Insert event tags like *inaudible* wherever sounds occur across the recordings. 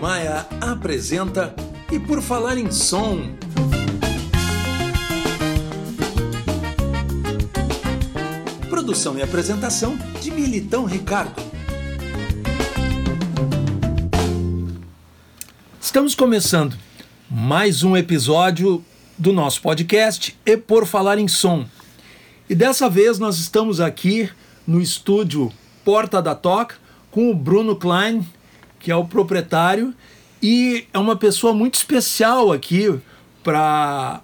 Maia apresenta E por Falar em Som. Produção e apresentação de Militão Ricardo. Estamos começando mais um episódio do nosso podcast E por Falar em Som. E dessa vez nós estamos aqui no estúdio Porta da Toca com o Bruno Klein, que é o proprietário e é uma pessoa muito especial aqui para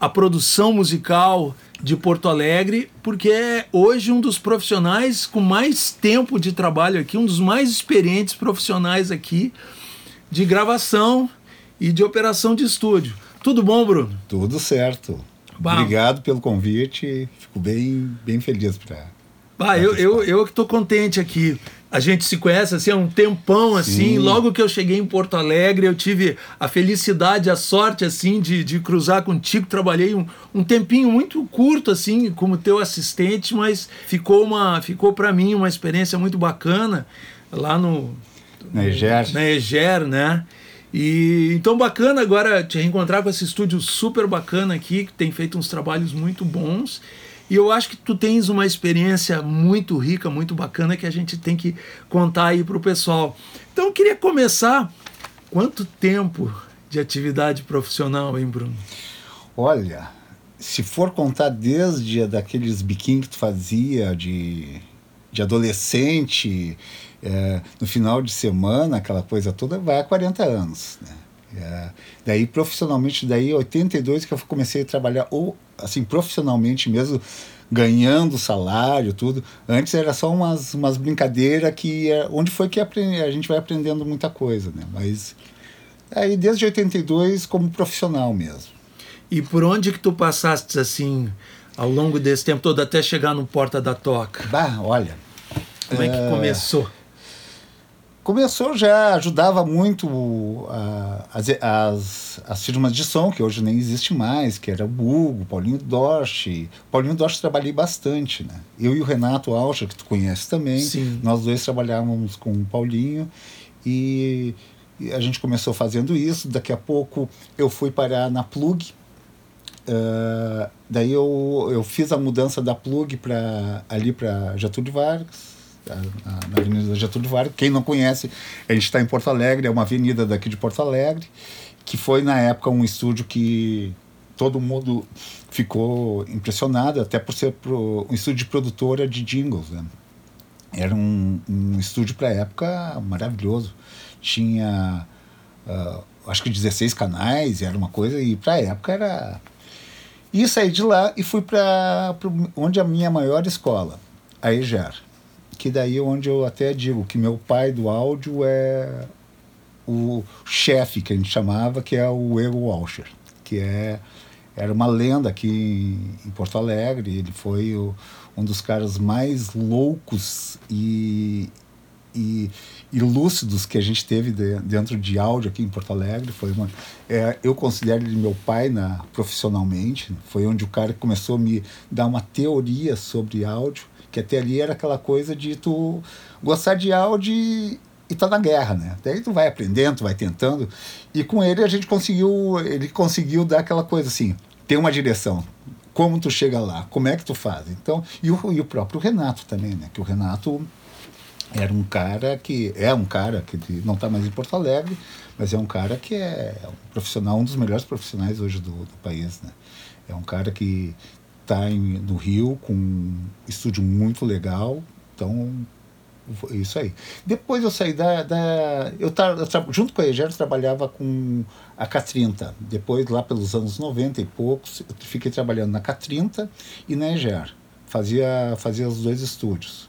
a produção musical de Porto Alegre, porque é hoje um dos profissionais com mais tempo de trabalho aqui, um dos mais experientes profissionais aqui de gravação e de operação de estúdio. Tudo bom, Bruno? Tudo certo. Bom. Obrigado pelo convite. Fico bem, bem feliz para. Ah, eu, eu, eu que estou contente aqui a gente se conhece assim há um tempão assim. Sim. Logo que eu cheguei em Porto Alegre, eu tive a felicidade, a sorte assim de, de cruzar contigo. Trabalhei um, um tempinho muito curto assim como teu assistente, mas ficou uma ficou para mim uma experiência muito bacana lá no na Eger, na Eger, né? E então bacana agora te reencontrar com esse estúdio super bacana aqui, que tem feito uns trabalhos muito bons. E eu acho que tu tens uma experiência muito rica, muito bacana que a gente tem que contar aí para o pessoal. Então eu queria começar. Quanto tempo de atividade profissional, hein, Bruno? Olha, se for contar desde daqueles biquinhos que tu fazia de, de adolescente, é, no final de semana, aquela coisa toda, vai a 40 anos. Né? É, daí profissionalmente, daí 82 que eu comecei a trabalhar ou assim profissionalmente mesmo, ganhando salário, tudo. Antes era só umas, umas brincadeiras que é, onde foi que a gente vai aprendendo muita coisa, né? Mas aí desde 82 como profissional mesmo. E por onde que tu passaste assim ao longo desse tempo todo até chegar no Porta da Toca? Bah, olha. Como é que é, começou? Começou já, ajudava muito as, as, as firmas de som, que hoje nem existe mais, que era o Hugo, Paulinho Dorsch. Paulinho Dorsch trabalhei bastante, né? Eu e o Renato Alcha, que tu conhece também, Sim. nós dois trabalhávamos com o Paulinho e, e, a gente começou fazendo isso. Daqui a pouco eu fui parar na Plug. Uh, daí eu, eu fiz a mudança da Plug para ali para Getúlio Vargas na, Avenida Getúlio Vargas. Quem não conhece, a gente está em Porto Alegre, é uma avenida daqui de Porto Alegre, que foi na época um estúdio que todo mundo ficou impressionado, até por ser pro, um estúdio de produtora de jingles. Né? Era um, um estúdio para a época maravilhoso. Tinha, uh, acho que 16 canais, era uma coisa, e para a época era. E saí de lá e fui para onde a minha maior escola, a EGER que daí é onde eu até digo que meu pai do áudio é o chefe que a gente chamava, que é o Ego Walsher, que é era uma lenda aqui em Porto Alegre. Ele foi o, um dos caras mais loucos e, e, e, lúcidos que a gente teve de, dentro de áudio aqui em Porto Alegre. Foi uma, é, eu considero ele meu pai na, profissionalmente. Foi onde o cara começou a me dar uma teoria sobre áudio que até ali era aquela coisa de tu gostar de áudio e, e tá na guerra, né? Daí tu vai aprendendo, tu vai tentando. E com ele a gente conseguiu, ele conseguiu dar aquela coisa assim, tem uma direção. Como tu chega lá, como é que tu faz? Então, e o, e o próprio Renato também, né? Que o Renato era um cara que é um cara que não está mais em Porto Alegre, mas é um cara que é um profissional, um dos melhores profissionais hoje do, do país, né? É um cara que está no Rio com um estúdio muito legal. Então, isso aí. Depois eu saí da. da eu, tar, eu junto com a Egero, trabalhava com a K30. Depois, lá pelos anos 90 e poucos, eu fiquei trabalhando na K30 e na Eger. Fazia, fazia os dois estúdios.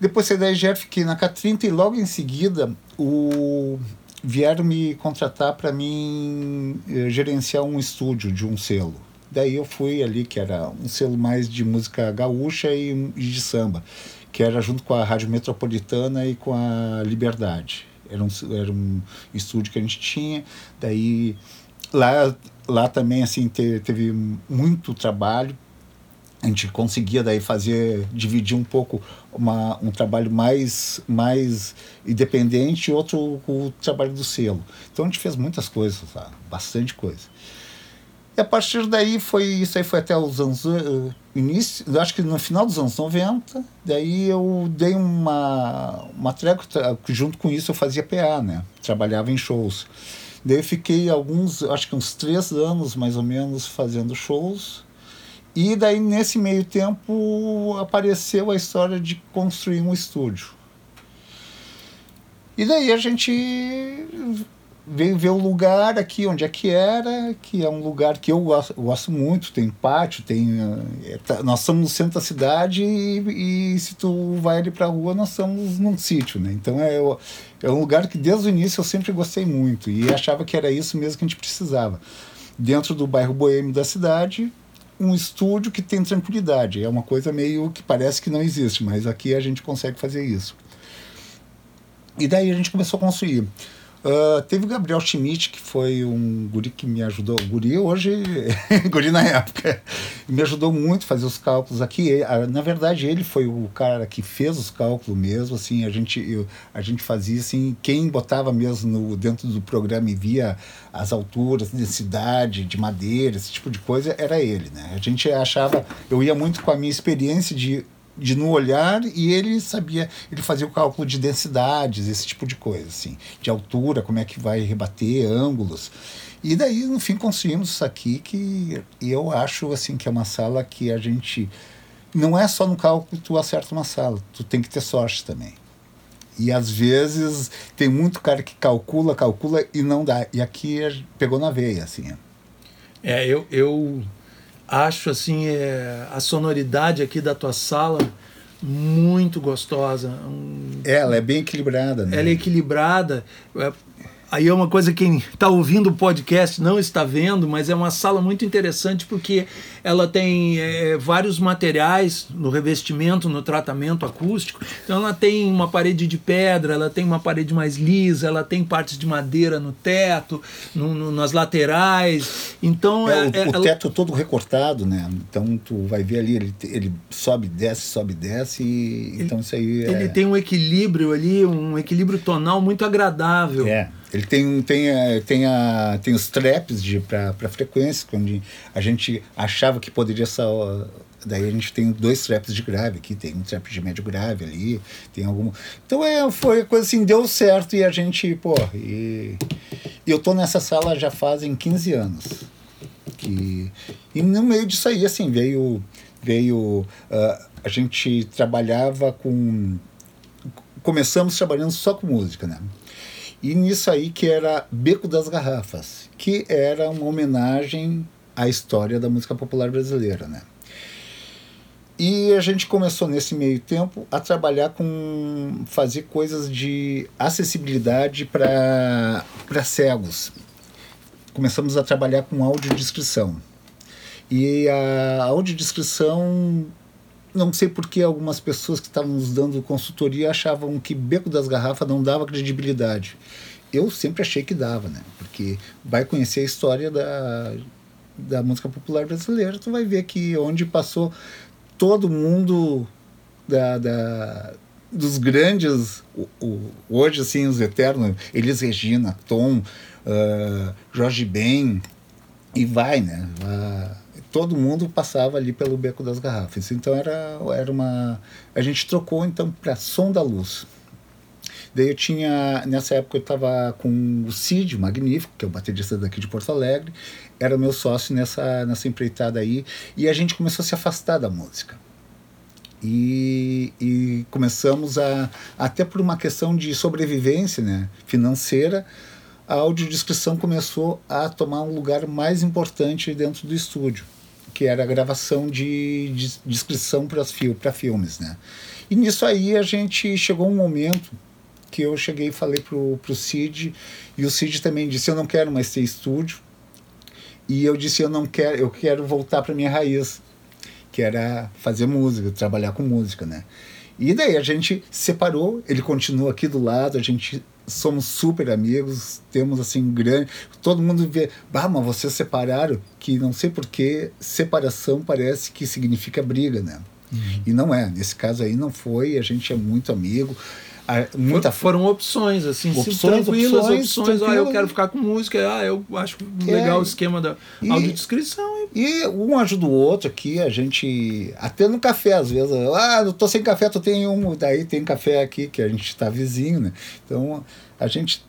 Depois saí da Eger, fiquei na K30 e logo em seguida o, vieram me contratar para mim eh, gerenciar um estúdio de um selo. Daí eu fui ali, que era um selo mais de música gaúcha e, e de samba, que era junto com a Rádio Metropolitana e com a Liberdade. Era um, era um estúdio que a gente tinha. Daí lá, lá também assim teve, teve muito trabalho. a gente conseguia daí fazer dividir um pouco uma, um trabalho mais mais independente e outro o trabalho do selo então a gente fez muitas coisas tá? bastante coisa e a partir daí foi isso aí foi até os anos uh, início acho que no final dos anos 90 daí eu dei uma uma trégua junto com isso eu fazia PA né? Trabalhava em shows. Daí eu fiquei alguns acho que uns três anos mais ou menos fazendo shows. E daí, nesse meio tempo, apareceu a história de construir um estúdio. E daí a gente veio ver o lugar aqui, onde é que era, que é um lugar que eu gosto, gosto muito, tem pátio, tem... É, tá, nós estamos no centro da cidade e, e se tu vai ali para a rua, nós estamos num sítio, né? Então é, é um lugar que desde o início eu sempre gostei muito e achava que era isso mesmo que a gente precisava. Dentro do bairro boêmio da cidade, um estúdio que tem tranquilidade. É uma coisa meio que parece que não existe, mas aqui a gente consegue fazer isso. E daí a gente começou a construir. Uh, teve o Gabriel Schmidt, que foi um guri que me ajudou. Guri hoje, *laughs* guri na época, me ajudou muito a fazer os cálculos aqui. Na verdade, ele foi o cara que fez os cálculos mesmo. Assim, a gente, eu, a gente fazia assim, quem botava mesmo no, dentro do programa e via as alturas, densidade de madeira, esse tipo de coisa, era ele. Né? A gente achava, eu ia muito com a minha experiência de de no olhar e ele sabia, ele fazia o cálculo de densidades, esse tipo de coisa, assim, de altura, como é que vai rebater, ângulos. E daí, no fim, conseguimos isso aqui que eu acho assim que é uma sala que a gente não é só no cálculo que tu acerta uma sala, tu tem que ter sorte também. E às vezes tem muito cara que calcula, calcula e não dá. E aqui pegou na veia, assim. É, eu, eu acho assim é, a sonoridade aqui da tua sala muito gostosa. Um, ela é bem equilibrada, né? Ela é equilibrada. É, Aí é uma coisa que quem está ouvindo o podcast não está vendo, mas é uma sala muito interessante porque ela tem é, vários materiais no revestimento, no tratamento acústico. Então ela tem uma parede de pedra, ela tem uma parede mais lisa, ela tem partes de madeira no teto, no, no, nas laterais. Então é, é, o, o teto todo recortado, né? Então tu vai ver ali ele, ele sobe, desce, sobe, desce. E, ele, então isso aí. É ele tem um equilíbrio ali, um equilíbrio tonal muito agradável. É. Ele tem, tem, é, tem, a, tem os traps para frequência, quando a gente achava que poderia só. Daí a gente tem dois traps de grave aqui, tem um trap de médio grave ali, tem algum. Então é, foi coisa assim, deu certo e a gente, pô, e, e eu tô nessa sala já fazem 15 anos. Que, e no meio disso aí, assim, veio. veio uh, a gente trabalhava com. Começamos trabalhando só com música, né? E nisso aí que era Beco das Garrafas, que era uma homenagem à história da música popular brasileira, né? E a gente começou nesse meio tempo a trabalhar com fazer coisas de acessibilidade para cegos. Começamos a trabalhar com audiodescrição. E a audiodescrição não sei por que algumas pessoas que estavam nos dando consultoria achavam que Beco das Garrafas não dava credibilidade. Eu sempre achei que dava, né? Porque vai conhecer a história da, da música popular brasileira, tu vai ver que onde passou todo mundo da, da dos grandes, o, o, hoje assim, os eternos, Elis Regina, Tom, uh, Jorge Ben, e vai, né? Uh, todo mundo passava ali pelo beco das garrafas. Então era, era uma. A gente trocou então para Som da Luz. Daí eu tinha. Nessa época eu estava com o Cid, magnífico, que é o baterista daqui de Porto Alegre, era meu sócio nessa, nessa empreitada aí, e a gente começou a se afastar da música. E, e começamos a, até por uma questão de sobrevivência né, financeira, a audiodescrição começou a tomar um lugar mais importante dentro do estúdio que era a gravação de, de descrição para fil filmes, né? E nisso aí a gente chegou um momento que eu cheguei e falei pro, pro Cid, e o Cid também disse, eu não quero mais ter estúdio, e eu disse, eu não quero, eu quero voltar para minha raiz, que era fazer música, trabalhar com música, né? E daí a gente separou, ele continua aqui do lado, a gente somos super amigos, temos assim grande. Todo mundo vê, bah, mas vocês separaram, que não sei porquê, separação parece que significa briga, né? Uhum. E não é, nesse caso aí não foi, a gente é muito amigo muita foram opções assim opções, tranquilas opções, opções ah, eu quero ficar com música ah eu acho legal é, o esquema da e, audiodescrição e um ajuda o outro aqui a gente até no café às vezes ah eu tô sem café tu tem um daí tem café aqui que a gente está vizinho né? Então a gente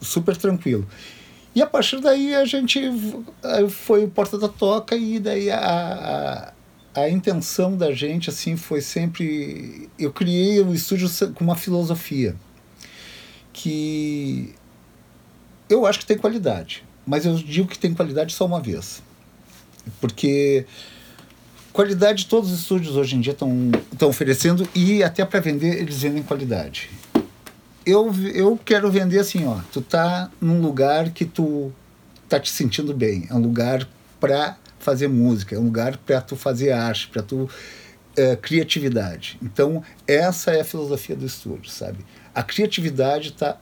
super tranquilo. E a partir daí a gente foi porta da toca e daí a, a a intenção da gente assim foi sempre eu criei o estúdio com uma filosofia que eu acho que tem qualidade mas eu digo que tem qualidade só uma vez porque qualidade todos os estúdios hoje em dia estão oferecendo e até para vender eles vendem qualidade. Eu eu quero vender assim ó tu tá num lugar que tu tá te sentindo bem é um lugar para fazer música, é um lugar para tu fazer arte, para tu é, criatividade. Então essa é a filosofia do estúdio, sabe? A criatividade está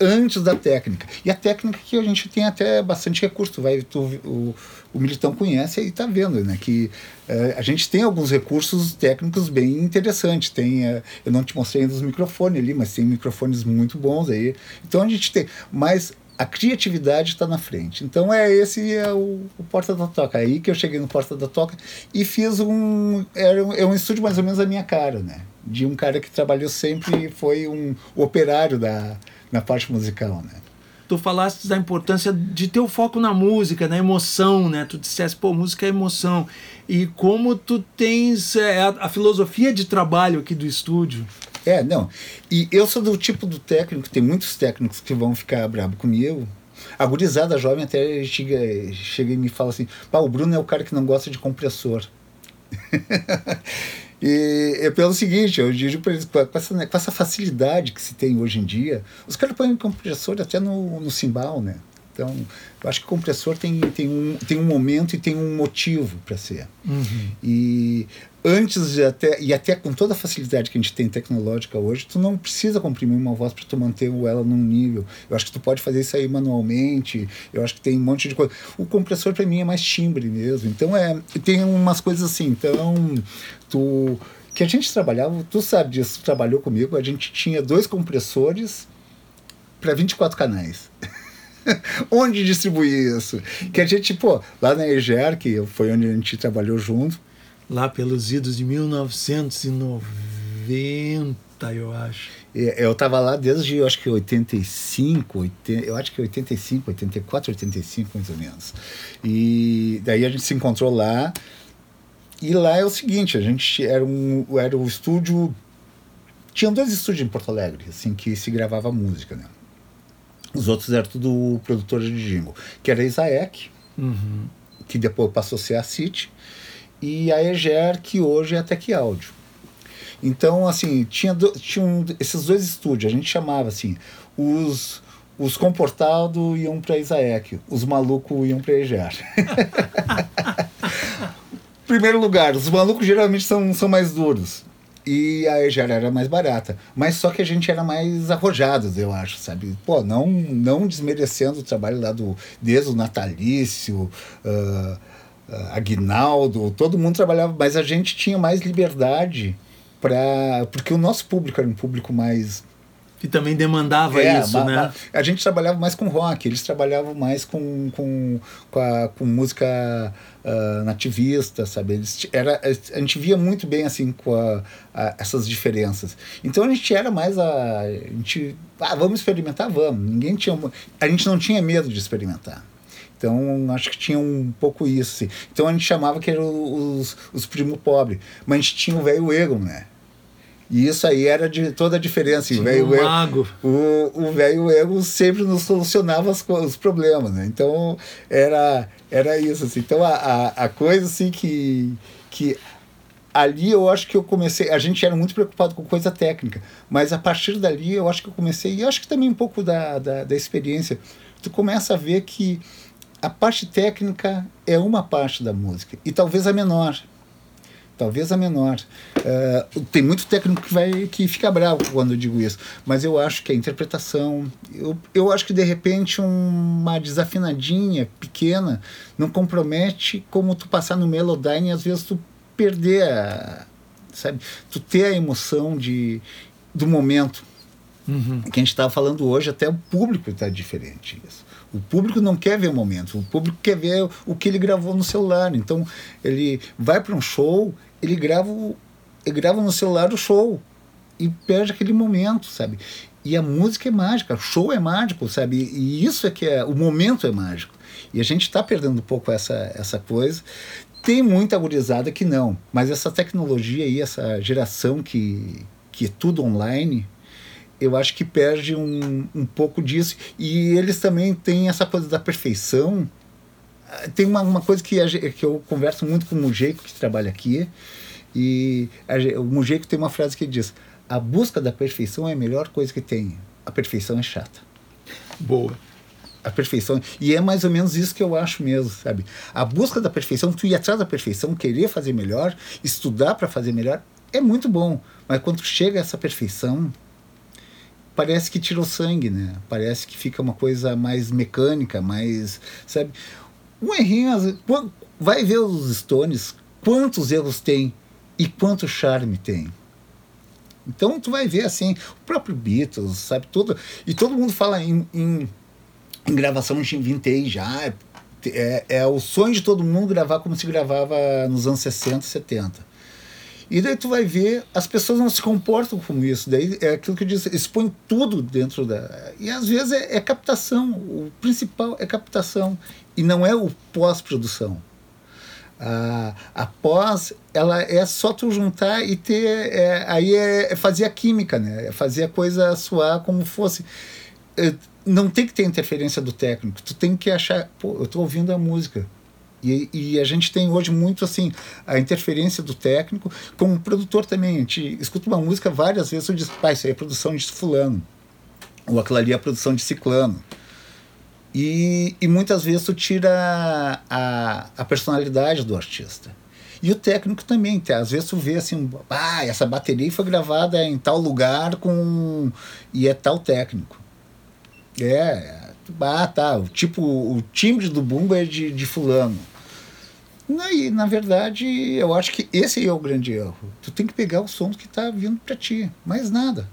antes da técnica. E a técnica que a gente tem até bastante recurso. Vai, tu, o, o Militão conhece e está vendo né, que é, a gente tem alguns recursos técnicos bem interessantes. Tem, é, eu não te mostrei ainda os microfones ali, mas tem microfones muito bons aí. Então a gente tem. Mas a criatividade está na frente. Então é esse é o, o, Porta da Toca. Aí que eu cheguei no Porta da Toca e fiz um era um, é um estúdio mais ou menos a minha cara, né? De um cara que trabalhou sempre e foi um operário da na parte musical, né? Tu falaste da importância de ter o foco na música, na emoção, né? Tu disseste, pô, música é emoção. E como tu tens é, a, a filosofia de trabalho aqui do estúdio. É, não. E eu sou do tipo do técnico, tem muitos técnicos que vão ficar bravo comigo. A gurizada jovem até chega, chega e me fala assim: pá, o Bruno é o cara que não gosta de compressor. *laughs* e é pelo seguinte, eu digo para eles, com essa, com essa facilidade que se tem hoje em dia, os caras põem compressor até no, no cimbal, né? Então, eu acho que o compressor tem, tem, um, tem um momento e tem um motivo para ser. Uhum. E antes de até e até com toda a facilidade que a gente tem tecnológica hoje, tu não precisa comprimir uma voz para tu manter ela num nível. Eu acho que tu pode fazer isso aí manualmente. Eu acho que tem um monte de coisa. O compressor para mim é mais timbre mesmo. Então é tem umas coisas assim. Então tu que a gente trabalhava, tu sabe disso, tu trabalhou comigo, a gente tinha dois compressores para 24 canais. *laughs* onde distribuir isso? Que a gente, pô, lá na EGER, que foi onde a gente trabalhou junto. Lá pelos idos de 1990, eu acho. Eu estava lá desde, eu acho que 85, 80, eu acho que 85, 84, 85 mais ou menos. E daí a gente se encontrou lá. E lá é o seguinte, a gente era um era o estúdio tinham dois estúdios em Porto Alegre, assim, que se gravava música, né? Os outros eram tudo produtores de jingle, que era a Isaek, uhum. que depois passou a ser a City, e a Eger, que hoje é a Tech Audio. Então, assim, tinha, do, tinha um, esses dois estúdios, a gente chamava assim, os, os comportados iam para Isaek, os malucos iam para Eger. *laughs* Primeiro lugar, os malucos geralmente são, são mais duros e a já era mais barata. Mas só que a gente era mais arrojados, eu acho, sabe? Pô, não, não desmerecendo o trabalho lá do desde o natalício, uh, Aguinaldo, todo mundo trabalhava, mas a gente tinha mais liberdade para porque o nosso público era um público mais que também demandava é, isso, né? A gente trabalhava mais com rock, eles trabalhavam mais com, com, com, a, com música uh, nativista, sabe? Eles, era, a gente via muito bem, assim, com a, a, essas diferenças. Então a gente era mais a... a gente, ah, vamos experimentar? Vamos. Ninguém tinha... A gente não tinha medo de experimentar. Então, acho que tinha um pouco isso. Assim. Então, a gente chamava que eram os, os primos pobres. Mas a gente tinha o velho Egon, né? E isso aí era de toda a diferença. o velho um o velho ego sempre nos solucionava as, os problemas, né? Então era era isso assim. Então a, a, a, coisa assim que que ali eu acho que eu comecei, a gente era muito preocupado com coisa técnica, mas a partir dali eu acho que eu comecei e acho que também um pouco da, da, da experiência, tu começa a ver que a parte técnica é uma parte da música e talvez a menor talvez a menor. Uh, tem muito técnico que vai que fica bravo quando eu digo isso, mas eu acho que a interpretação, eu, eu acho que de repente um, uma desafinadinha pequena não compromete como tu passar no Melodyne e às vezes tu perder a, sabe, tu ter a emoção de do momento. Uhum. Gente estava falando hoje, até o público está diferente. Isso. O público não quer ver o momento, o público quer ver o que ele gravou no celular. Então, ele vai para um show, ele grava, ele grava no celular o show e perde aquele momento, sabe? E a música é mágica, o show é mágico, sabe? E isso é que é, o momento é mágico. E a gente está perdendo um pouco essa, essa coisa. Tem muita gurizada que não, mas essa tecnologia aí, essa geração que, que é tudo online, eu acho que perde um, um pouco disso. E eles também têm essa coisa da perfeição. Tem uma, uma coisa que, a, que eu converso muito com o Mujeco, que trabalha aqui, e a, o Mujeco tem uma frase que diz: A busca da perfeição é a melhor coisa que tem. A perfeição é chata. Boa. A perfeição. E é mais ou menos isso que eu acho mesmo, sabe? A busca da perfeição, tu ir atrás da perfeição, querer fazer melhor, estudar para fazer melhor, é muito bom. Mas quando chega a essa perfeição, parece que tirou sangue, né? Parece que fica uma coisa mais mecânica, mais, sabe? Um errinho, vai ver os Stones, quantos erros tem e quanto charme tem. Então tu vai ver assim, o próprio Beatles, sabe, tudo. E todo mundo fala em, em, em gravação de vintage já. É, é, é o sonho de todo mundo gravar como se gravava nos anos 60, 70. E daí tu vai ver, as pessoas não se comportam como isso. Daí é aquilo que eu disse, expõe tudo dentro da. E às vezes é, é captação. O principal é captação. E não é o pós-produção. A, a pós, ela é só tu juntar e ter. É, aí é, é, fazer a química, né? É fazer a coisa soar como fosse. É, não tem que ter interferência do técnico. Tu tem que achar, pô, eu estou ouvindo a música e, e, a gente tem hoje muito assim a interferência do técnico, como produtor também. A gente escuta uma música várias vezes e diz, pai, isso aí é produção de fulano, ou aquilo ali é produção de ciclano. E, e muitas vezes tu tira a, a personalidade do artista. E o técnico também, tá? às vezes tu vê assim, ah, essa bateria foi gravada em tal lugar com e é tal técnico. É, ah, tá, o tipo, o timbre do bumbo é de, de fulano. E, na verdade, eu acho que esse é o grande erro. Tu tem que pegar o som que está vindo para ti, mais nada.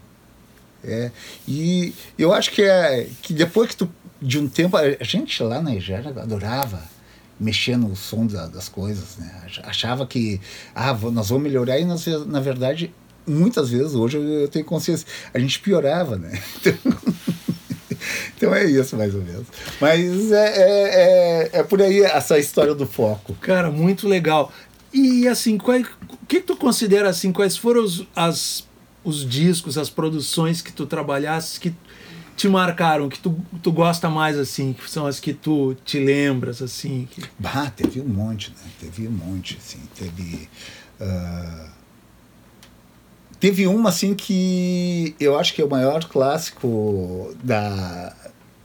É, e eu acho que é que depois que tu, de um tempo, a gente lá na Nigéria adorava mexer no som da, das coisas, né? Achava que, ah, nós vamos melhorar e nós, na verdade, muitas vezes, hoje eu tenho consciência, a gente piorava, né? *laughs* Então, então é isso, mais ou menos. Mas é, é, é, é, por aí essa história do foco. Cara, muito legal. E assim, qual, o que, tu considera assim? Quais foram os, as, os discos, as produções que tu trabalhaste que te marcaram, que tu, tu gosta mais assim, que são as que tu te lembras assim? Que... Bah, teve um monte, né? Teve um monte, assim. Teve. Uh Teve uma assim que eu acho que é o maior clássico da,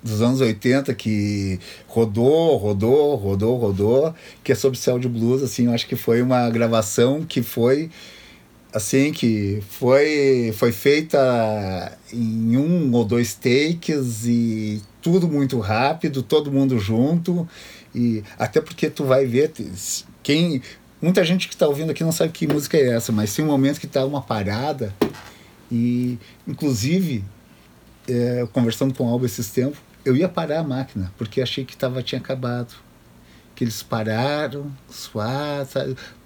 dos anos 80 que rodou, rodou, rodou, rodou, que é sobre Céu de Blues, assim, eu acho que foi uma gravação que foi assim que foi foi feita em um ou dois takes e tudo muito rápido, todo mundo junto. E até porque tu vai ver quem Muita gente que está ouvindo aqui não sabe que música é essa, mas tem um momento que está uma parada e, inclusive, é, conversando com o Alba esses tempos, eu ia parar a máquina porque achei que tava, tinha acabado. Que eles pararam, suar,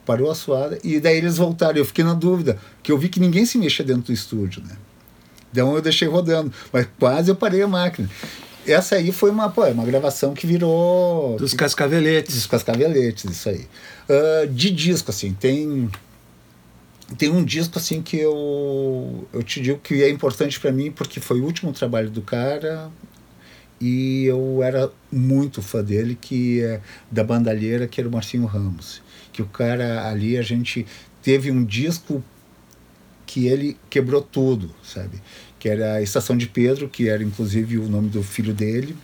parou a suada e daí eles voltaram. Eu fiquei na dúvida, que eu vi que ninguém se mexia dentro do estúdio, né? Então eu deixei rodando, mas quase eu parei a máquina. Essa aí foi uma, pô, é uma gravação que virou. Dos Cascaveletes. Dos Cascaveletes, isso aí. Uh, de disco, assim, tem. Tem um disco assim que eu, eu te digo que é importante para mim porque foi o último trabalho do cara e eu era muito fã dele, que é da bandalheira, que era o Marcinho Ramos. Que o cara ali, a gente teve um disco que ele quebrou tudo, sabe? que era a Estação de Pedro, que era inclusive o nome do filho dele.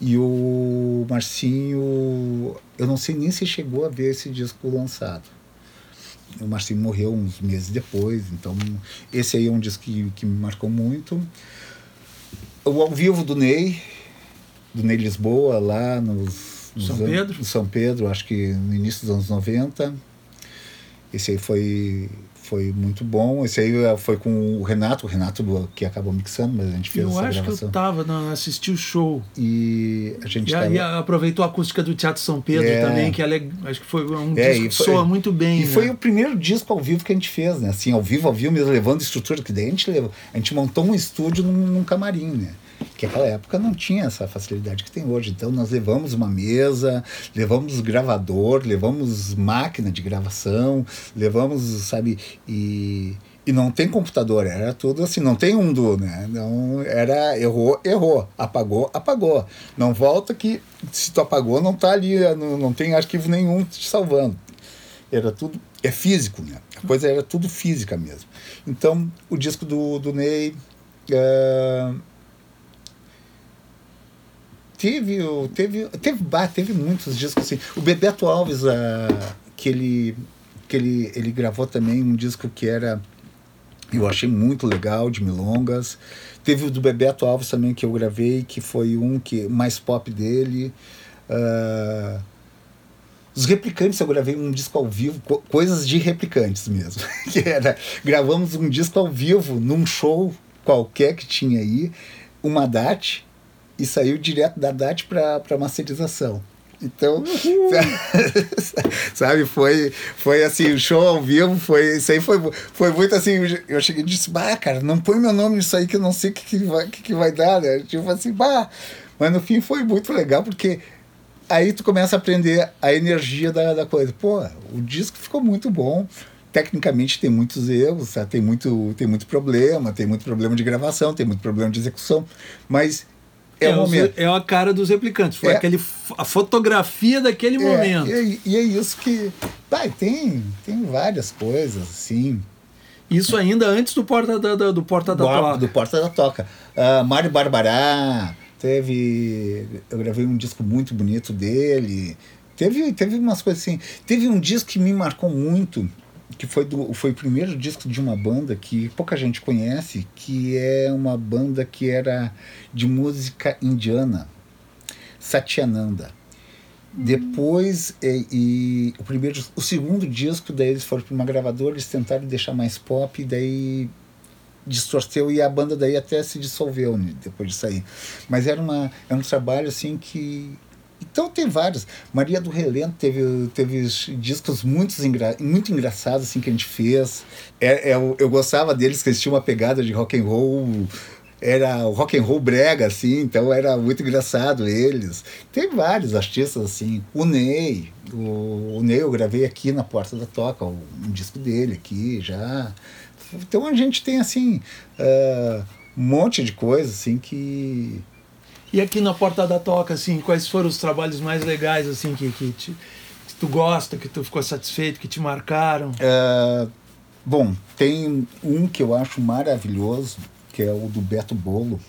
E o Marcinho, eu não sei nem se chegou a ver esse disco lançado. O Marcinho morreu uns meses depois, então esse aí é um disco que, que me marcou muito. O ao vivo do Ney, do Ney Lisboa, lá nos, nos São anos- Pedro? no São Pedro, acho que no início dos anos 90. Esse aí foi, foi muito bom. Esse aí eh, foi com o Renato, o Renato que acabou mixando, mas a gente fez Eu essa acho que gravação. eu tava, na, assisti o show. E a gente E, tava- e aproveitou a acústica do Teatro São Pedro É. também, que ela é- acho que foi um É, disco que foi- soa muito bem. E né? foi o primeiro disco ao vivo que a gente fez, né? Assim, ao vivo, ao vivo, mesmo levando estrutura, que daí a gente levou. A gente montou um estúdio num, num camarim, né? Que naquela época não tinha essa facilidade que tem hoje. Então nós levamos uma mesa, levamos gravador, levamos máquina de gravação, levamos, sabe, e. E não tem computador, era tudo assim, não tem um do, né? Não, era errou, errou, apagou, apagou. Não volta que se tu apagou não tá ali, não, não tem arquivo nenhum te salvando era tudo é físico né a coisa era tudo física mesmo então o disco do, do Ney é, teve teve teve bah, teve muitos discos assim o Bebeto Alves ah, que ele que ele ele gravou também um disco que era eu achei muito legal de milongas teve o do Bebeto Alves também que eu gravei que foi um que mais pop dele ah, os replicantes eu gravei um disco ao vivo, co- coisas de replicantes mesmo. *laughs* Que era, gravamos um disco ao vivo num show qualquer que tinha aí, uma DAT, e saiu direto da DAT para masterização. Então, *laughs* sabe, foi, foi assim, o show ao vivo, foi, isso aí foi, foi muito assim, eu cheguei e disse, bah, cara, não põe meu nome nisso aí que eu não sei o que, que, vai, que, que vai dar, né? Tipo assim, bah, mas no fim foi muito legal, porque aí tu começa a aprender a energia da, da coisa. Pô, o disco ficou muito bom. Tecnicamente tem muitos erros, tá? tem, muito, tem muito problema, tem muito problema de gravação, tem muito problema de execução, mas é, o os- momento. é a cara dos replicantes. Foi É. aquele, a fotografia daquele É, momento. e, e é isso que. Tem, tem várias coisas, assim. Isso ainda antes do Porta da, do Porta da do, Toca. do Porta da Toca. Uh, Mário Barbará, teve. Eu gravei um disco muito bonito dele. Teve, teve umas coisas assim. Teve um disco que me marcou muito, que foi, do, foi o primeiro disco de uma banda que pouca gente conhece, que é uma banda que era de música indiana, Satyananda. Depois, e, e o primeiro, o segundo disco, daí eles foram para uma gravadora, eles tentaram deixar mais pop, e daí distorceu e a banda daí até se dissolveu né, depois de sair. Mas era, uma, era um trabalho assim que. Então tem vários. Maria do Relento teve, teve discos muito, engra, muito engraçados assim, que a gente fez. É, é, eu, gostava deles, que eles tinham uma pegada de rock and roll. Era o rock and roll brega, assim, então era muito engraçado eles. Tem vários artistas assim. O Ney, o, o Ney eu gravei aqui na Porta da Toca, um disco dele aqui já. Então a gente tem assim uh, um monte de coisa assim que E aqui na Porta da Toca, assim, quais foram os trabalhos mais legais, assim, que, que, te, que tu gosta, que tu ficou satisfeito, que te marcaram? uh, bom, tem um que eu acho maravilhoso, que é o do Beto Bolo,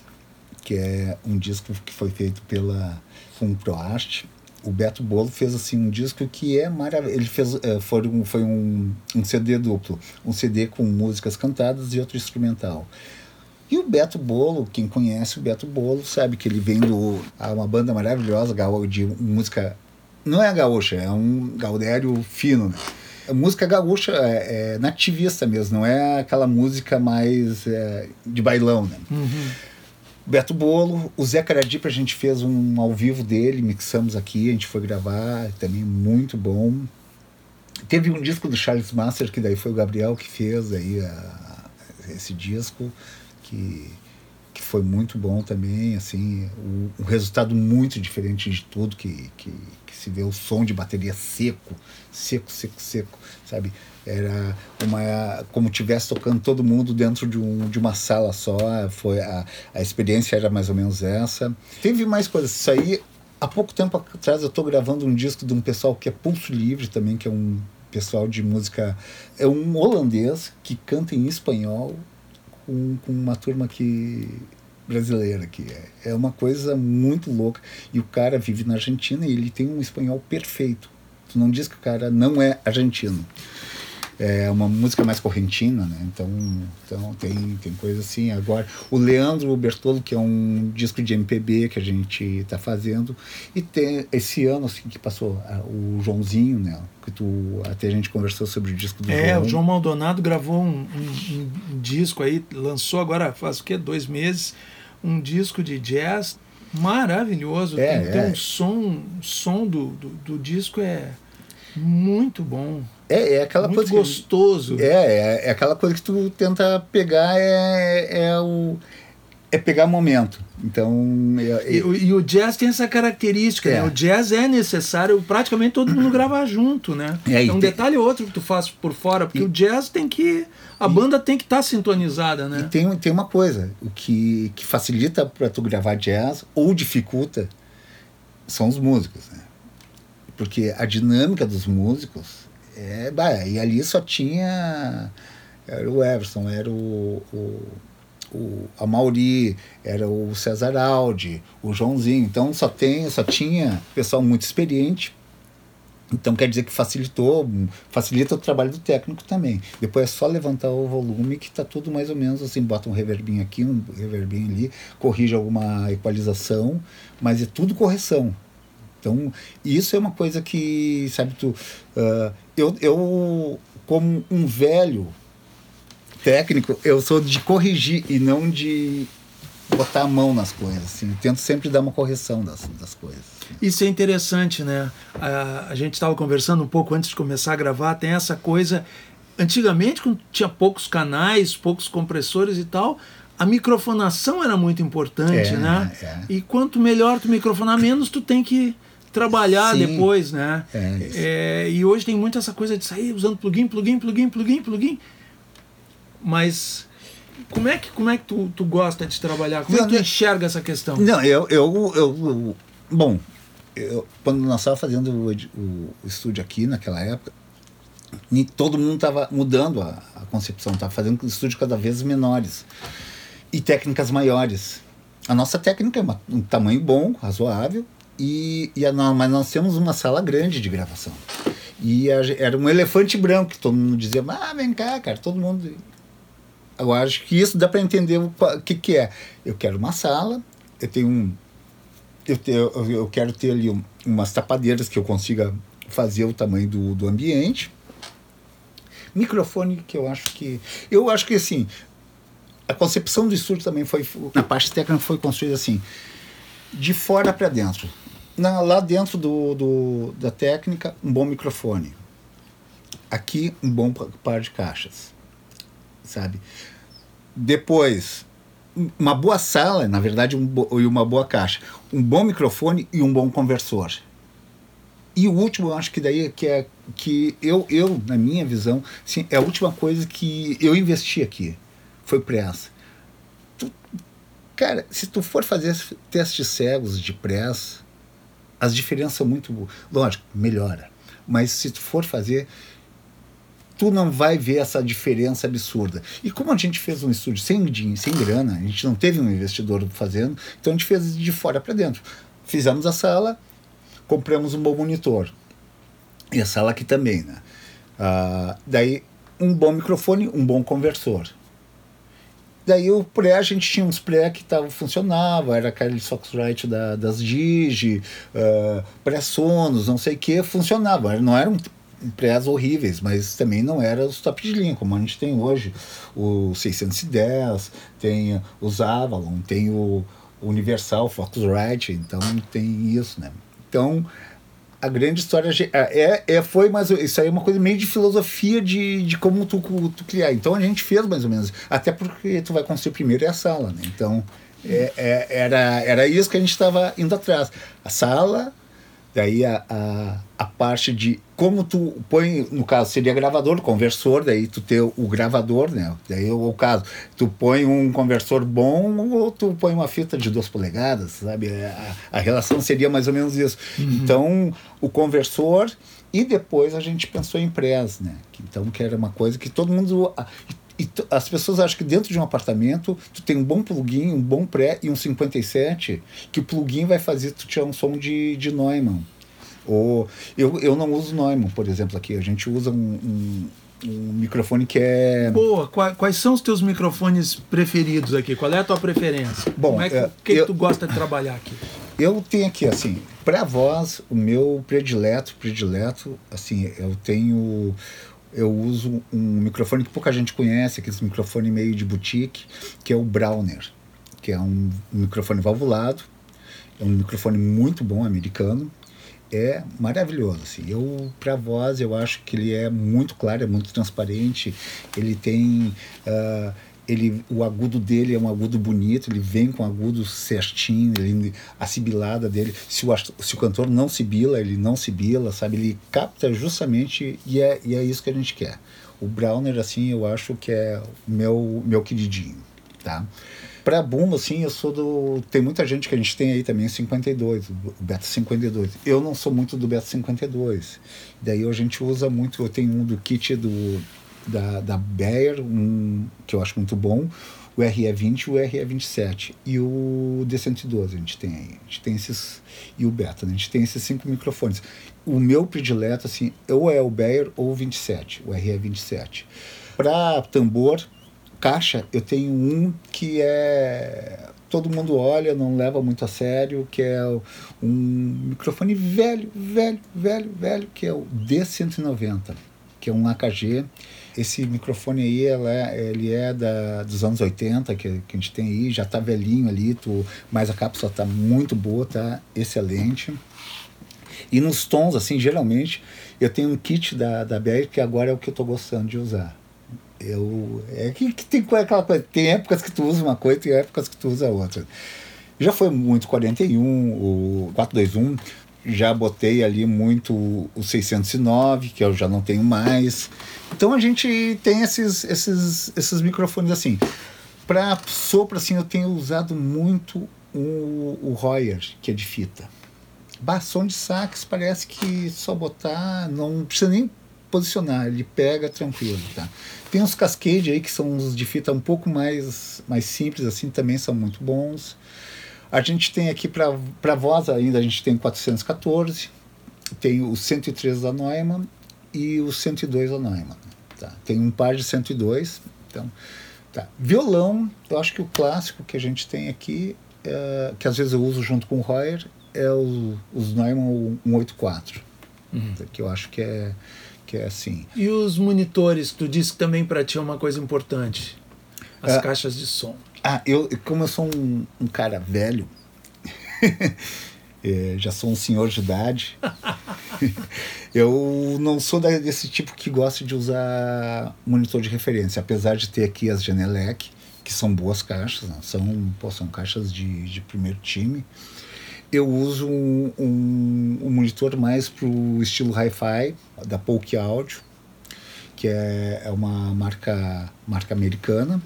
que é um disco que foi feito pela com o Proaste. O Beto Bolo fez assim um disco que é maravilhoso. Ele fez uh, foi um, foi um, um CD duplo, um CD com músicas cantadas e outro instrumental. E o Beto Bolo, quem conhece o Beto Bolo, sabe que ele vem do a uma banda maravilhosa de música não é gaúcha, é um gaudério fino. Né? A música gaúcha é, é, nativista mesmo, não é aquela música mais é, de bailão, né? Uhum. Beto Bolo, o Zé Caradipa a gente fez um ao vivo dele, mixamos aqui, a gente foi gravar, também muito bom. Teve um disco do Charles Master, que daí foi o Gabriel que fez aí a, esse disco, que, que foi muito bom também, assim, o, um resultado muito diferente de tudo que, que, que se vê, o som de bateria seco, seco, seco, seco, sabe? Era uma como tivesse tocando todo mundo dentro de, um, de uma sala só, foi a, a experiência era mais ou menos essa. Teve mais coisas, isso aí há pouco tempo atrás eu estou gravando um disco de um pessoal que é Pulso Livre também, que é um pessoal de música, é um holandês que canta em espanhol com, com uma turma que brasileira que é, é uma coisa muito louca. E o cara vive na Argentina e ele tem um espanhol perfeito. Tu não diz que o cara não é argentino é uma música mais correntina, né? Então, então tem, tem coisa assim. Agora, o Leandro Bertolo, que é um disco de MPB que a gente está fazendo, e tem esse ano assim que passou o Joãozinho, né? Que tu até a gente conversou sobre o disco do é, João. o João Maldonado gravou um, um, um disco aí, lançou agora faz o quê? Dois meses, um disco de jazz maravilhoso. É, tem, tem é. um som, o som do, do, do disco é muito bom. É, é aquela muito coisa gostoso. Que, é, é, é aquela coisa que tu tenta pegar é, é o é pegar momento. Então, é, e, e, o jazz tem essa característica, É. né? O jazz é necessário praticamente todo mundo *clears throat* gravar junto, né? É, e um tem- detalhe ou outro que tu faz por fora, porque E- o jazz tem que a banda tem que estar sintonizada, E né? tem, tem uma coisa, o que, que facilita para tu gravar jazz ou dificulta são os músicos, né? Porque a dinâmica dos músicos é. Bah, e ali só tinha. Era o Everson, era o. o o a Mauri, era o César Aldi, o Joãozinho. Então só tem, só tinha pessoal muito experiente. Então quer dizer que facilitou, facilita o trabalho do técnico também. Depois é só levantar o volume que está tudo mais ou menos assim, bota um reverbinho aqui, um reverbinho ali, corrige alguma equalização, mas é tudo correção. Então, isso é uma coisa que, sabe, tu. ah, eu, eu, como um velho técnico, eu sou de corrigir e não de botar a mão nas coisas. Assim. Tento sempre dar uma correção das, das coisas. Isso é interessante, né? A, a gente estava conversando um pouco antes de começar a gravar, tem essa coisa. Antigamente, quando tinha poucos canais, poucos compressores e tal, a microfonação era muito importante, É, né? é. E quanto melhor tu microfonar, menos tu tem que trabalhar Sim. depois, né? É. É, e hoje tem muito essa coisa de sair usando plugin, plugin, plugin, plugin, plugin. Mas como é que, como é que tu, tu gosta de trabalhar? Como é que tu né? enxerga essa questão? Não, eu. eu, eu bom, eu, quando nós estávamos fazendo o, ed- o estúdio aqui naquela época, todo mundo estava mudando a, a concepção, estava fazendo estúdio cada vez menores e técnicas maiores. A nossa técnica é uma- um tamanho bom, razoável, e, e mas nós temos uma sala grande de gravação. E a era um elefante branco que todo mundo dizia, ah, vem cá, cara, todo mundo. Eu acho que isso dá para entender o que, que é. Eu quero uma sala, eu tenho um. Eu, te- eu, eu quero ter ali um- umas tapadeiras que eu consiga fazer o tamanho do, do ambiente. Microfone que eu acho que. Eu acho que assim. A concepção do estúdio também foi. Na parte técnica foi construída assim. De fora para dentro. Na, lá dentro do, do, da técnica, um bom microfone. Aqui, um bom pa- par de caixas sabe? Depois, um- uma boa sala, na verdade, um e uma boa caixa, um bom microfone e um bom conversor. E o último, acho que daí é que é que eu, eu na minha visão, sim, é a última coisa que eu investi aqui. Foi pressa. Tu- cara, se tu for fazer testes cegos de press, as diferenças são muito. Lógico, melhora. Mas se tu for fazer, tu não vai ver essa diferença absurda. E como a gente fez um estúdio sem dinheiro, sem grana, a gente não teve um investidor fazendo, então a gente fez de fora para dentro. Fizemos a sala, compramos um bom monitor. E a sala aqui também, né? Ah, daí, um bom microfone, um bom conversor. Daí o pré, a gente tinha uns pré que tavam, funcionavam, era aquele Foxrite da, das Digi, uh, pré-sonos, não sei o que, funcionava. Não eram prés horríveis, mas também não eram os top de linha, como a gente tem hoje. O 610, tem os Avalon, tem o Universal Foxrite, então tem isso, né? Então, a grande história é, é foi mas isso aí é uma coisa meio de filosofia de, de como tu, tu criar. Então a gente fez mais ou menos. Até porque tu vai construir primeiro é a sala né? Então é, é, era era isso que a gente estava indo atrás. A sala daí a, a, a parte de como tu põe no caso seria gravador conversor daí tu ter o gravador né? Daí o, o caso. Tu põe um conversor bom ou tu põe uma fita de duas polegadas sabe? A, a relação seria mais ou menos isso. Uhum. então o conversor e depois a gente pensou em prés né? Então que era uma coisa que todo mundo e as pessoas acham que dentro de um apartamento tu tem um bom plugin, um bom pré e um 57, que o plugin vai fazer tu tirar um som de, de Neumann. Ou, eu, eu não uso Neumann, por exemplo, aqui. A gente usa um, um, um microfone que é. Boa, quais são os teus microfones preferidos aqui? Qual é a tua preferência? Bom, Como é que, é, que, eu- que tu gosta de trabalhar aqui? Eu tenho aqui, assim, para voz, o meu predileto, predileto, assim, eu tenho. Eu uso um microfone que pouca gente conhece, aquele microfone meio de boutique, que é o Browner, que é um microfone valvulado, é um microfone muito bom, americano, é maravilhoso, assim. Eu, para voz, eu acho que ele é muito claro, é muito transparente, ele tem... ah, ele, o agudo dele é um agudo bonito, ele vem com agudo certinho, ele, a sibilada dele, se o, se o cantor não sibila, ele não sibila, sabe? Ele capta justamente, e é, e é isso que a gente quer. O Browner, assim, eu acho que é o meu, meu queridinho, tá? Pra boom, assim, eu sou do... Tem muita gente que a gente tem aí também, 52, o Beta 52. Eu não sou muito do Beta 52. Daí a gente usa muito, eu tenho um do kit do, da, da Bayer, um, que eu acho muito bom, o RE20 e o RE27. E o D112 a gente tem aí. A gente tem esses... E o Beta, né? A gente tem esses cinco microfones. O meu predileto, assim, ou é o Bayer ou o 27, o RE27. Para tambor, caixa, eu tenho um que é todo mundo olha, não leva muito a sério, que é um microfone velho, velho, velho, velho, que é o D190, que é um AKG. Esse microfone aí, ela é, ele é da, dos anos 80, que, que a gente tem aí, já tá velhinho ali, tu, mas a cápsula tá muito boa, tá excelente. E nos tons, assim, geralmente, eu tenho um kit da, da BR que agora é o que eu tô gostando de usar. Eu, é que, que tem aquela coisa, tem épocas que tu usa uma coisa, tem épocas que tu usa outra. Já foi muito 41, o 421, já botei ali muito o 609, que eu já não tenho mais. Então a gente tem esses, esses, esses microfones assim. Para sopro, assim, eu tenho usado muito o, o Royer, que é de fita. Som de sax parece que só botar, não precisa nem posicionar, ele pega tranquilo, tá? Tem uns Cascade aí que são uns de fita um pouco mais, mais simples, assim, também são muito bons. A gente tem aqui para voz ainda, a gente tem 414, tem o 103 da Neumann e o 102 da Neumann. Tá? Tem um par de 102. Então, tá. Violão, eu acho que o clássico que a gente tem aqui, é, que às vezes eu uso junto com o Royer, é o, os Neumann 184, que eu acho que é, que é assim. E os monitores, tu disse que também para ti é uma coisa importante. As É. caixas de som. Ah, eu, como eu sou um, um cara velho, eh, *laughs* já sou um senhor de idade, *laughs* eu não sou desse tipo que gosta de usar monitor de referência, apesar de ter aqui as Genelec, que são boas caixas, né? são, pô, são caixas de, de primeiro time. Eu uso um, um, um monitor mais pro estilo hi-fi, da Polk Audio, que é, é uma marca, marca americana.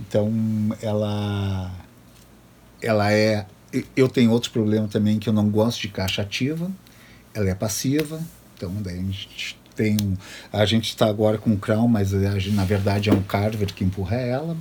Então, ela, ela é. Eu tenho outro problema também que eu não gosto de caixa ativa. Ela é passiva. Então, daí a gente tem um, a gente está agora com o Crown, mas na verdade é um Carver que empurra ela.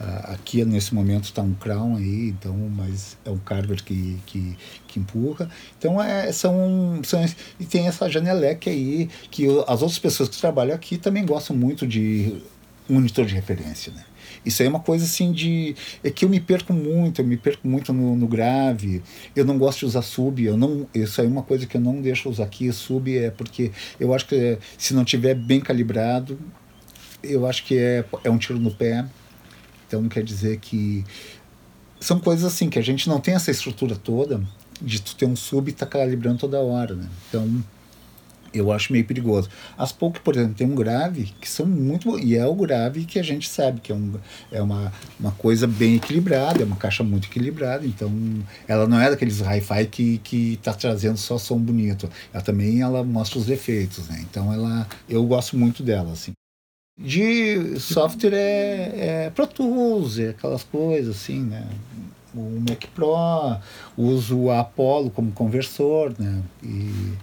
Ah, aqui nesse momento está um Crown aí, então, mas é um Carver que, que, que empurra. Então é, são, são e tem essa Janelec aí que as outras pessoas que trabalham aqui também gostam muito de monitor de referência, né? Isso aí é uma coisa assim de. É que eu me perco muito, eu me perco muito no, no grave. Eu não gosto de usar sub, eu não. Isso aí é uma coisa que eu não deixo usar aqui. Sub é porque eu acho que se não tiver bem calibrado, eu acho que é, é um tiro no pé. Então quer dizer que são coisas assim que a gente não tem essa estrutura toda de tu ter um sub e tá calibrando toda hora, né? Então eu acho meio perigoso. As poucas, por exemplo, tem um grave que são muito e é o grave que a gente sabe que é, um, é uma, uma coisa bem equilibrada, é uma caixa muito equilibrada, então ela não é daqueles hi-fi que que tá trazendo só som bonito. Ela também ela mostra os defeitos, né? Então ela eu gosto muito dela assim. De software é, é Pro Tools, é aquelas coisas assim, né? O Mac Pro, uso a Apollo como conversor, né? E,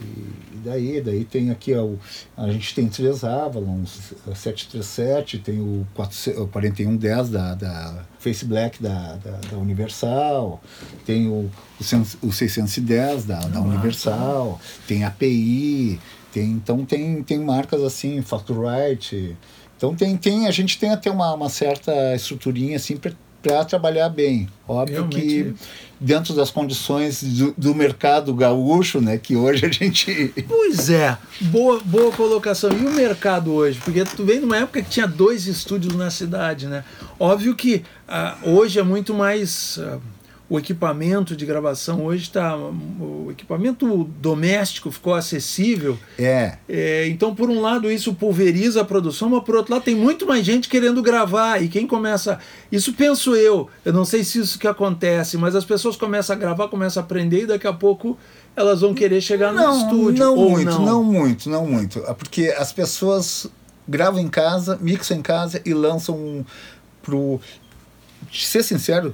e daí, daí tem aqui ó, a gente tem três Avalon, o 737, tem o 400 o 4110 da, da Face Black da, da, da Universal, tem o, o, 100 o 610 da, da Universal, tem a API, Tem, então tem, tem marcas assim, Factorite. Então tem, tem, a gente tem até uma, uma certa estruturinha assim para trabalhar bem. Óbvio Realmente. que dentro das condições do, do, mercado gaúcho, né, que hoje a gente Pois é, boa, boa colocação. E o mercado hoje? Porque tu vem numa época que tinha dois estúdios na cidade, né? Óbvio que uh, hoje é muito mais uh, o equipamento de gravação hoje está o equipamento doméstico ficou acessível é. é. então por um lado isso pulveriza a produção mas por outro lado tem muito mais gente querendo gravar e quem começa isso penso eu eu não sei se isso que acontece mas as pessoas começam a gravar começam a aprender e daqui a pouco elas vão querer chegar não, no estúdio não muito não? não muito não muito porque as pessoas gravam em casa mixam em casa e lançam pro ser sincero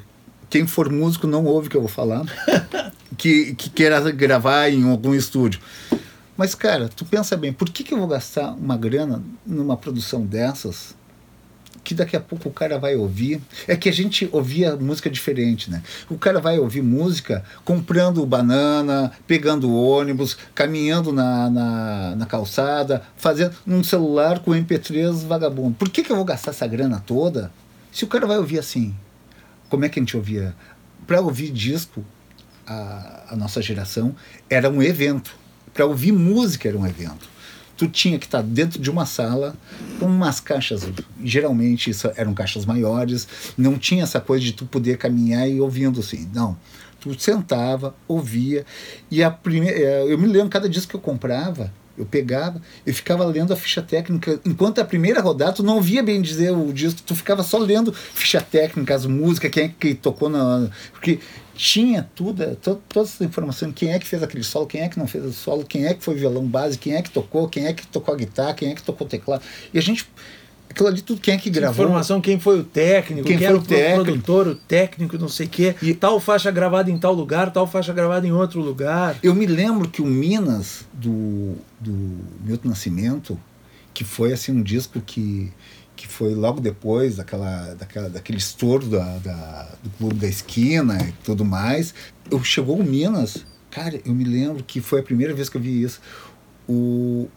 quem for músico não ouve o que eu vou falar, *laughs* que, que queira gravar em algum estúdio. Mas, cara, tu pensa bem, por que, que eu vou gastar uma grana numa produção dessas que daqui a pouco o cara vai ouvir. É que a gente ouvia música diferente, né? O cara vai ouvir música comprando banana, pegando ônibus, caminhando na, na, na calçada, fazendo num celular com MP3 vagabundo. Por que, que eu vou gastar essa grana toda se o cara vai ouvir assim? Como é que a gente ouvia? Para ouvir disco, a, a, nossa geração era um evento. Para ouvir música era um evento. Tu tinha que estar dentro de uma sala com umas caixas, geralmente isso eram caixas maiores, não tinha essa coisa de tu poder caminhar e ouvindo assim. Não. Tu sentava, ouvia, e a primeira, eu me lembro, cada disco que eu comprava, eu pegava e ficava lendo a ficha técnica. Enquanto a primeira rodada, tu não via bem dizer o disco, tu ficava só lendo ficha técnica, as músicas, quem é que tocou na. Porque tinha tudo, to, todas essas informações, quem é que fez aquele solo, quem é que não fez o solo, quem é que foi violão base, quem é que tocou, quem é que tocou a guitarra, quem é que tocou o teclado. E a gente aquilo ali tudo quem é que gravou. Informação, quem foi o técnico, quem, quem foi o, técnico. produtor, o técnico, não sei o quê. E tal faixa gravada em tal lugar, tal faixa gravada em outro lugar. Eu me lembro que o Minas, do, do Milton Nascimento, que foi assim um disco que, que foi logo depois daquela, daquela, daquele estouro da, da, do Clube da Esquina e tudo mais. Eu, chegou o Minas, cara, eu me lembro que foi a primeira vez que eu vi isso o,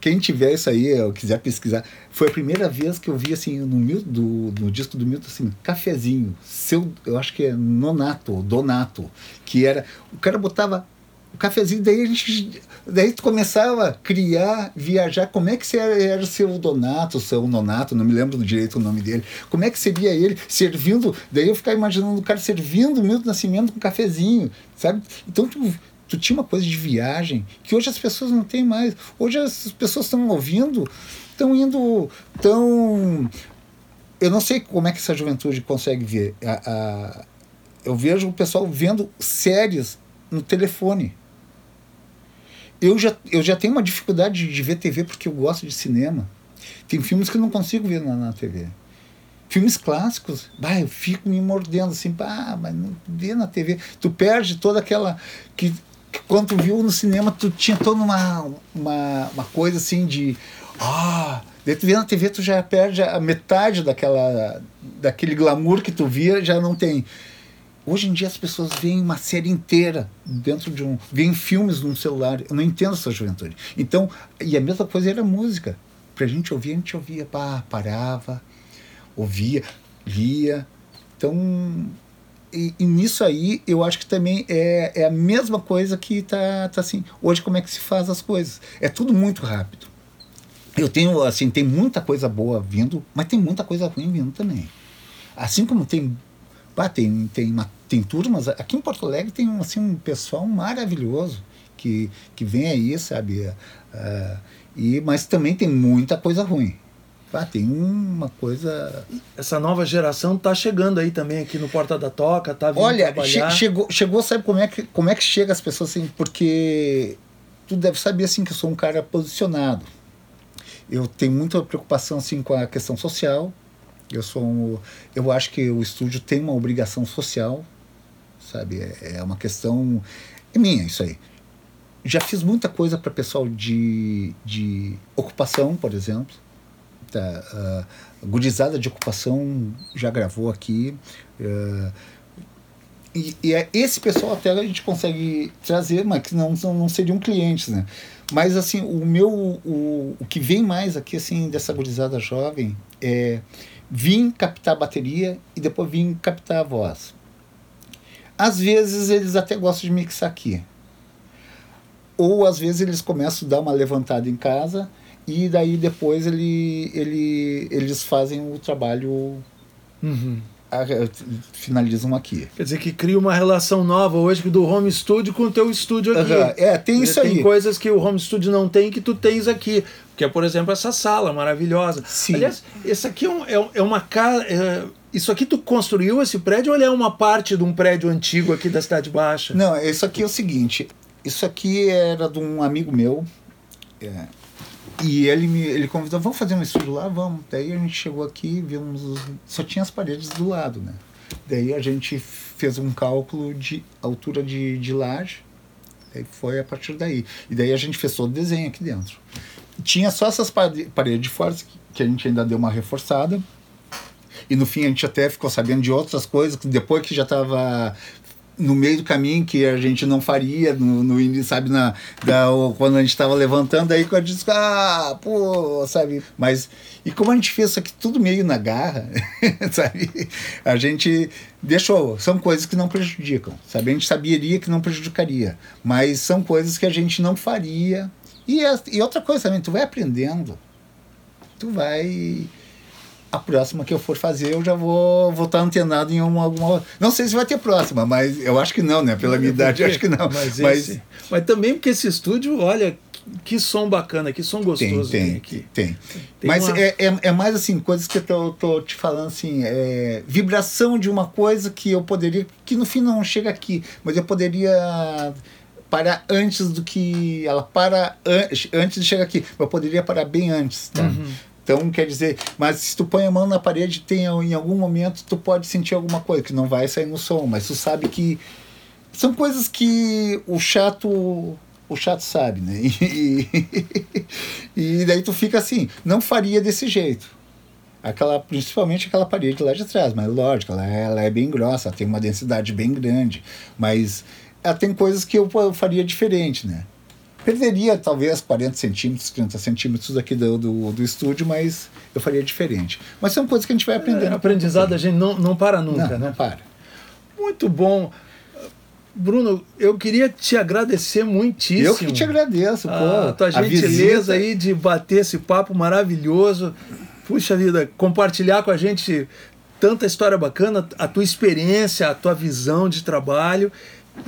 quem tiver isso aí, ou quiser pesquisar, foi a primeira vez que eu vi assim no, do, no disco do Milton assim, cafezinho, seu, eu acho que é Nonato, Donato, que era, o cara botava o cafezinho, daí a gente, daí tu começava a criar, viajar, como é que era, era seu Donato, seu Nonato, não me lembro direito o nome dele, como é que seria ele servindo, daí eu ficava imaginando o cara servindo o Milton Nascimento com cafezinho, sabe? Então tu tu tinha uma coisa de viagem que hoje as pessoas não têm mais. Hoje as pessoas estão ouvindo, estão indo, tão eu não sei como é que essa juventude consegue ver. A, a, eu vejo o pessoal vendo séries no telefone. Eu já, eu já tenho uma dificuldade de ver TV porque eu gosto de cinema. Tem filmes que eu não consigo ver na, na TV. Filmes clássicos, bah, eu fico me mordendo assim, bah, mas não vê na TV. Tu perde toda aquela. que quando tu viu no cinema, tu tinha toda uma, uma, uma coisa assim de. Ah, daí tu vê na TV, tu já perde a metade daquela, daquele glamour que tu via, já não tem. Hoje em dia as pessoas veem uma série inteira dentro de um. veem filmes num celular. Eu não entendo essa juventude. Então, e a mesma coisa era música. Pra gente ouvir, a gente ouvia, pá, parava, ouvia, lia. Então, e, e, nisso aí eu acho que também é, é a mesma coisa que tá, tá assim. Hoje como é que se faz as coisas? É tudo muito rápido. Eu tenho, assim, tem muita coisa boa vindo, mas tem muita coisa ruim vindo também. Assim como tem. Pá, tem, tem, uma, tem turmas. Aqui em Porto Alegre tem assim, um pessoal maravilhoso que, que vem aí, sabe? Uh, e, mas também tem muita coisa ruim. Ah, tem uma coisa. Essa nova geração tá chegando aí também aqui no Porta da Toca, tá vindo Olha, che chegou, chegou, sabe como é que como é que chega as pessoas assim? Porque tu deve saber assim que eu sou um cara posicionado. Eu tenho muita preocupação assim com a questão social. Eu sou um, eu acho que o estúdio tem uma obrigação social, sabe? É, é uma questão é minha isso aí. Já fiz muita coisa para pessoal de, de ocupação, por exemplo uh, Gurizada de Ocupação já gravou aqui. Uh, e, e é esse pessoal até a gente consegue trazer, mas que não, não, não seriam clientes, né? Mas assim, o meu o, o que vem mais aqui assim dessa gurizada jovem é vir captar a bateria e depois vir captar a voz. Às vezes eles até gostam de mixar aqui. Ou às vezes eles começam a dar uma levantada em casa e daí depois ele, ele, eles fazem o trabalho Uhum. a- finalizam aqui. Quer dizer que cria uma relação nova hoje do home studio com o teu estúdio aqui. Aham, É, tem isso tem aí. coisas que o home studio não tem que tu tens aqui. Que é, por exemplo, essa sala maravilhosa. Sim. Aliás, esse aqui é, um- é é uma casa. isso aqui tu construiu esse prédio ou ele é uma parte de um prédio antigo aqui da Cidade Baixa? Não, isso aqui é o seguinte. Isso aqui era de um amigo meu. é, e ele me ele convidou, vamos fazer um estúdio lá? Vamos. Daí a gente chegou aqui, vimos. os- só tinha as paredes do lado, né? Daí a gente fez um cálculo de altura de, de laje. Daí foi a partir daí. E daí a gente fez todo o desenho aqui dentro. Tinha só essas pare- paredes de fora que a gente ainda deu uma reforçada. E no fim a gente até ficou sabendo de outras coisas, que depois que já estava no meio do caminho, que a gente não faria, no, no sabe, na, da, quando a gente estava levantando, aí quando disse, ah, pô, sabe. Mas, e como a gente fez isso aqui tudo meio na garra, *laughs* sabe, a gente deixou. São coisas que não prejudicam, sabe, a gente saberia que não prejudicaria, mas são coisas que a gente não faria. E, é- e outra coisa também, tu vai aprendendo, tu vai a próxima que eu for fazer, eu já vou vou estar antenado em uma, alguma. Não sei se vai ter próxima, mas eu acho que não, né? Pela minha idade, eu acho que não. Mas, Mas, esse- mas também porque esse estúdio, olha, que, som bacana, que som tem, gostoso tem, aqui. tem. Tem mas uma- é, é, é mais assim, coisas que eu tô, tô te falando assim, é, vibração de uma coisa que eu poderia, que no fim não chega aqui, mas eu poderia parar antes do que ela para an- antes de chegar aqui, eu poderia parar bem antes, tá? Uhum. Então, quer dizer, mas se tu põe a mão na parede, tem em algum momento tu pode sentir alguma coisa que não vai sair no som, mas tu sabe que são coisas que o chato o chato sabe, né? *laughs* E, e daí tu fica assim, não faria desse jeito. Aquela, principalmente aquela parede lá de trás, mas lógico, ela é, ela é bem grossa, ela tem uma densidade bem grande, mas ela tem coisas que eu faria diferente, né? Perderia talvez 40 centímetros, 30 centímetros aqui do, do, do estúdio, mas eu faria diferente. Mas são coisas que a gente vai aprendendo. É, aprendizado a gente não, não para nunca, não, né? não para. Muito bom. Bruno, eu queria te agradecer muitíssimo. Eu que te agradeço, pô. a tua a gentileza aí de bater esse papo maravilhoso. Puxa vida, compartilhar com a gente tanta história bacana, a tua experiência, a tua visão de trabalho.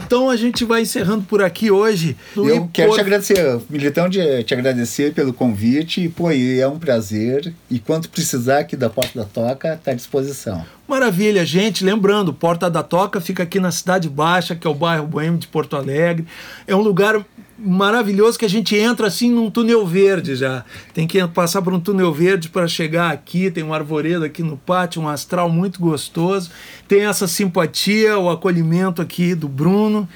Então a gente vai encerrando por aqui hoje. Eu E quero por- te agradecer, Militão, de te agradecer pelo convite. E, pô, é um prazer. E quando precisar aqui da Porta da Toca, está à disposição. Maravilha, gente. Lembrando, Porta da Toca fica aqui na Cidade Baixa, que é o bairro Boêmio de Porto Alegre. É um lugar maravilhoso que a gente entra assim num túnel verde já. Tem que passar por um túnel verde para chegar aqui. Tem um arvoredo aqui no pátio, um astral muito gostoso. Tem essa simpatia, o acolhimento aqui do Bruno.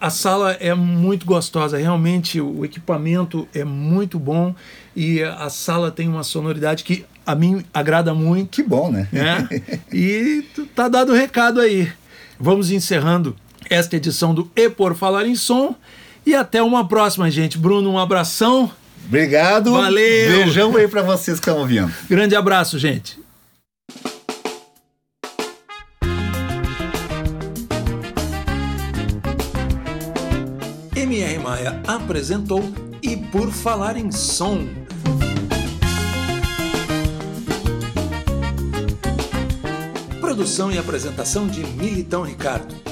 A sala é muito gostosa, realmente o equipamento é muito bom e a sala tem uma sonoridade que a mim agrada muito Que bom, né? né? *laughs* E tá dado o recado aí. Vamos encerrando esta edição do E por Falar em Som. E até uma próxima, gente. Bruno, um abração. Obrigado. Valeu. Beijão aí para vocês que estão ouvindo. Grande abraço, gente. MR Maia apresentou E por Falar em Som. Produção e apresentação de Militão Ricardo.